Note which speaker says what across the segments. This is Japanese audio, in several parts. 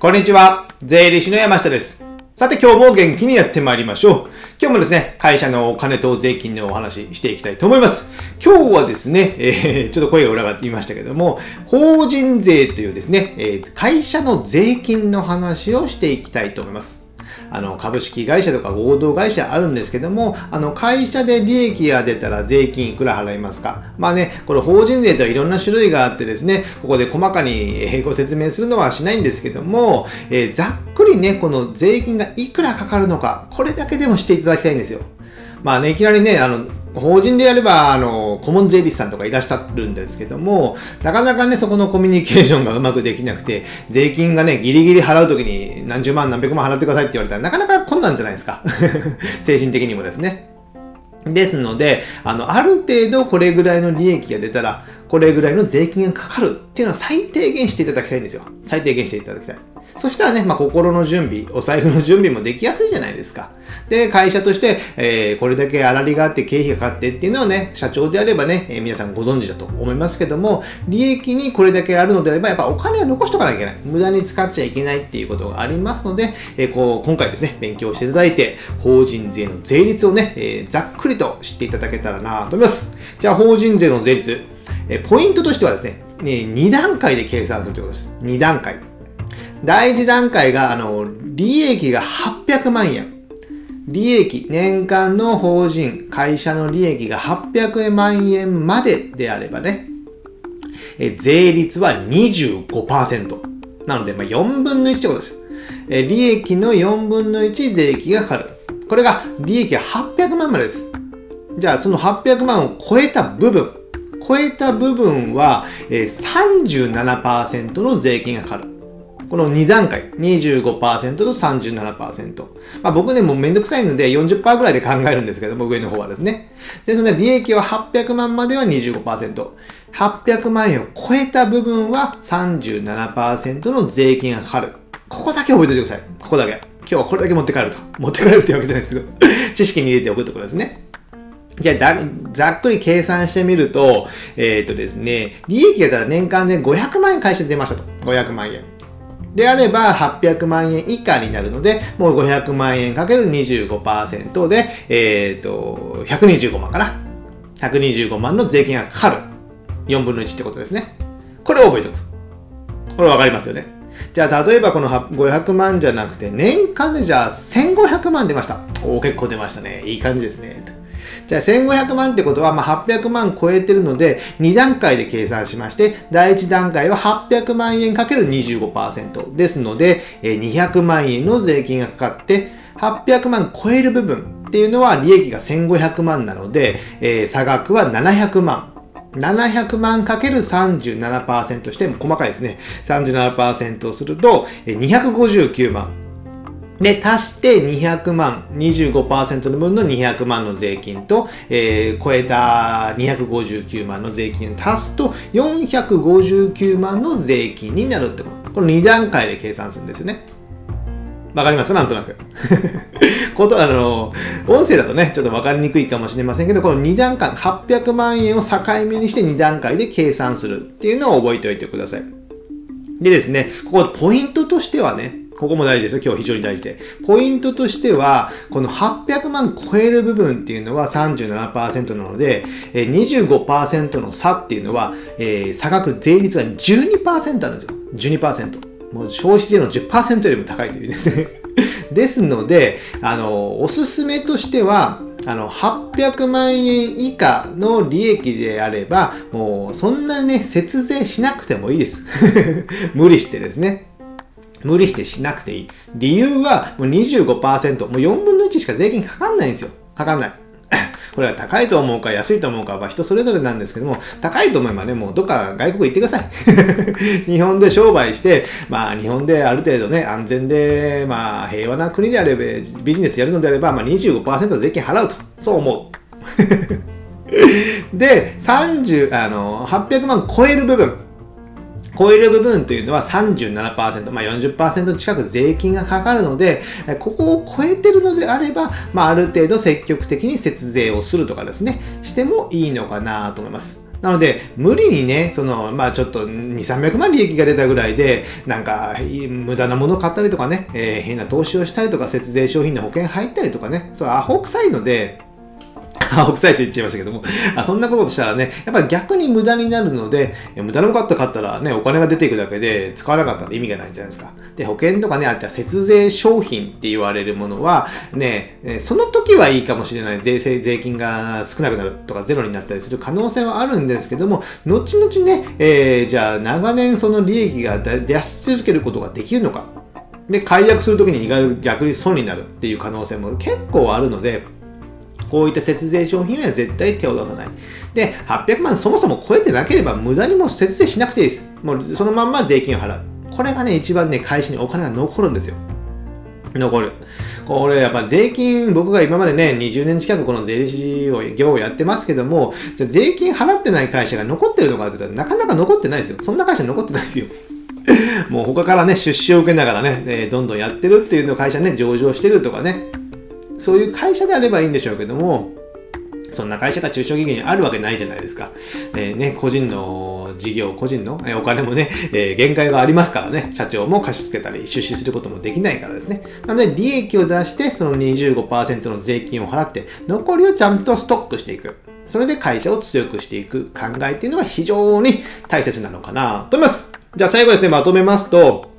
Speaker 1: こんにちは。税理士の山下です。さて今日も元気にやってまいりましょう。今日もですね、会社のお金と税金のお話していきたいと思います。今日はですね、えー、ちょっと声が裏がっていましたけども、法人税というですね、えー、会社の税金の話をしていきたいと思います。あの、株式会社とか合同会社あるんですけども、あの、会社で利益が出たら税金いくら払いますかまあね、これ法人税とはいろんな種類があってですね、ここで細かにご説明するのはしないんですけども、えー、ざっくりね、この税金がいくらかかるのか、これだけでもしていただきたいんですよ。まあね、いきなりね、あの、法人でやれば、あの、顧問税理士さんとかいらっしゃるんですけども、なかなかね、そこのコミュニケーションがうまくできなくて、税金がね、ギリギリ払うときに何十万何百万払ってくださいって言われたら、なかなか困難じゃないですか。精神的にもですね。ですので、あの、ある程度これぐらいの利益が出たら、これぐらいの税金がかかるっていうのは最低限していただきたいんですよ。最低限していただきたい。そしたらね、まあ、心の準備、お財布の準備もできやすいじゃないですか。で、会社として、えー、これだけ粗利があって経費がかかってっていうのはね、社長であればね、えー、皆さんご存知だと思いますけども、利益にこれだけあるのであれば、やっぱお金は残しとかなきゃいけない。無駄に使っちゃいけないっていうことがありますので、えー、こう、今回ですね、勉強していただいて、法人税の税率をね、えざっくりと知っていただけたらなと思います。じゃあ、法人税の税率。えポイントとしてはですね、ね2段階で計算するということです。2段階。第1段階が、あの、利益が800万円。利益、年間の法人、会社の利益が800万円までであればね、え税率は25%。なので、まあ、4分の1ってことです。え利益の4分の1税金がかかる。これが利益が800万までです。じゃあ、その800万を超えた部分、超えた部分は、えー37%の税金がかかる。この2段階、25%と37%。まあ、僕ね、もうめんどくさいので40%ぐらいで考えるんですけども、上の方はですね。で、その利益は800万までは25%。800万円を超えた部分は37%の税金がかかる。ここだけ覚えておいてください。ここだけ。今日はこれだけ持って帰ると。持って帰るってわけじゃないですけど、知識に入れておくところですね。じゃあざっくり計算してみると、えっ、ー、とですね、利益が年間で500万円会社で出ましたと。500万円。であれば800万円以下になるので、もう500万円かける25%で、えっ、ー、と、125万かな。125万の税金がかかる。4分の1ってことですね。これを覚えておく。これわかりますよね。じゃあ、例えばこの500万じゃなくて、年間でじゃあ1500万出ました。おお、結構出ましたね。いい感じですね。じゃあ1500万ってことは、まあ、800万超えてるので、2段階で計算しまして、第1段階は800万円かける25%ですので、200万円の税金がかかって、800万超える部分っていうのは利益が1500万なので、えー、差額は700万。700万かける37%して、細かいですね。37%をすると、259万。で、足して200万、25%の分の200万の税金と、えー、超えた259万の税金を足すと、459万の税金になるってこと。この2段階で計算するんですよね。わかります？かなんとなく。こと、あの、音声だとね、ちょっとわかりにくいかもしれませんけど、この2段階、800万円を境目にして2段階で計算するっていうのを覚えておいてください。でですね、ここポイントとしてはね、ここも大事ですよ。今日非常に大事で。ポイントとしては、この800万超える部分っていうのは37%なので、25%の差っていうのは、えー、差額税率が12%あるんですよ。12%。もう消費税の10%よりも高いというですね。ですので、あの、おすすめとしては、あの、800万円以下の利益であれば、もうそんなにね、節税しなくてもいいです。無理してですね。無理してしなくていい。理由はもう25%、もう4分の1しか税金かかんないんですよ。かかんない。これは高いと思うか安いと思うかは人それぞれなんですけども、高いと思えばね、もうどっか外国行ってください。日本で商売して、まあ日本である程度ね、安全で、まあ平和な国であれば、ビジネスやるのであれば、まあ25%税金払うと。そう思う。で、30、あの、800万超える部分。超える部分というのは37%、まあ40%近く税金がかかるので、ここを超えてるのであれば、まあある程度積極的に節税をするとかですね、してもいいのかなと思います。なので、無理にね、その、まあちょっと2、300万利益が出たぐらいで、なんか、無駄なものを買ったりとかね、えー、変な投資をしたりとか、節税商品の保険入ったりとかね、そう、アホ臭いので、青臭いと言っちゃいましたけども、あそんなことしたらね、やっぱり逆に無駄になるので、無駄なかった買ったらね、お金が出ていくだけで使わなかったら意味がないじゃないですか。で、保険とかね、あとは節税商品って言われるものは、ね、その時はいいかもしれない。税制、税金が少なくなるとかゼロになったりする可能性はあるんですけども、後々ね、えー、じゃあ長年その利益が出し続けることができるのか。で、解約するときに意外逆に損になるっていう可能性も結構あるので、こういった節税商品は絶対手を出さない。で、800万そもそも超えてなければ無駄にも節税しなくていいです。もうそのまんま税金を払う。これがね、一番ね、会社にお金が残るんですよ。残る。これやっぱ税金、僕が今までね、20年近くこの税理士を、業をやってますけども、じゃ税金払ってない会社が残ってるのかって言ったらなかなか残ってないですよ。そんな会社残ってないですよ。もう他からね、出資を受けながらね、え、どんどんやってるっていうの会社ね、上場してるとかね、そういう会社であればいいんでしょうけども、そんな会社が中小企業にあるわけないじゃないですか。えー、ね、個人の事業、個人の、えお金もね、えー、限界がありますからね、社長も貸し付けたり出資することもできないからですね。なので、利益を出して、その25%の税金を払って、残りをちゃんとストックしていく。それで会社を強くしていく考えっていうのが非常に大切なのかなと思います。じゃあ最後ですね、まとめますと、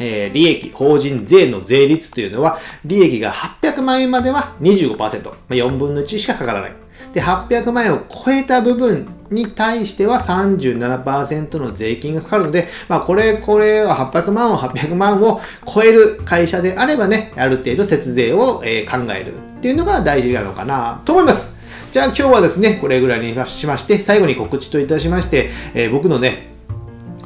Speaker 1: えー、利益、法人税の税率というのは、利益が800万円までは25%、ま、4分の1しかかからない。で、800万円を超えた部分に対しては37%の税金がかかるので、まあ、これ、これは800万を800万を超える会社であればね、ある程度節税を、え考えるっていうのが大事なのかなと思います。じゃあ今日はですね、これぐらいにしまして、最後に告知といたしまして、えー、僕のね、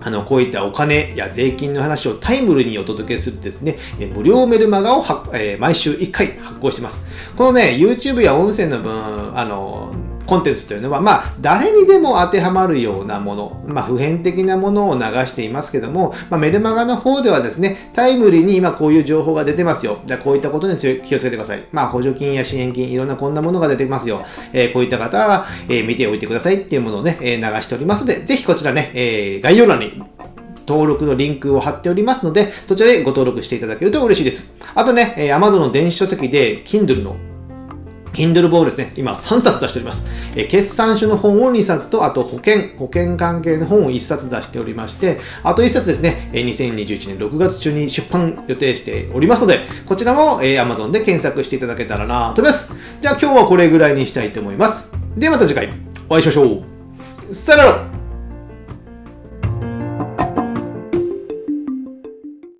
Speaker 1: あの、こういったお金や税金の話をタイムルにお届けするですね、無料メルマガを、えー、毎週1回発行してます。このね、YouTube や音声の分、あの、コンテンツというのは、まあ、誰にでも当てはまるようなもの、まあ、普遍的なものを流していますけども、まあ、メルマガの方ではですね、タイムリーに今こういう情報が出てますよ。じゃあ、こういったことに気をつけてください。まあ、補助金や支援金、いろんなこんなものが出てますよ。えー、こういった方は、えー、見ておいてくださいっていうものをね、え、流しておりますので、ぜひこちらね、えー、概要欄に登録のリンクを貼っておりますので、そちらでご登録していただけると嬉しいです。あとね、え Amazon の電子書籍で Kindle の Kindle ボールですね。今3冊出しております。え決算書の本を2冊と、あと保険、保険関係の本を1冊出しておりまして、あと1冊ですね、え2021年6月中に出版予定しておりますので、こちらも、え Amazon で検索していただけたらなと思います。じゃあ今日はこれぐらいにしたいと思います。ではまた次回お会いしましょう。さよなら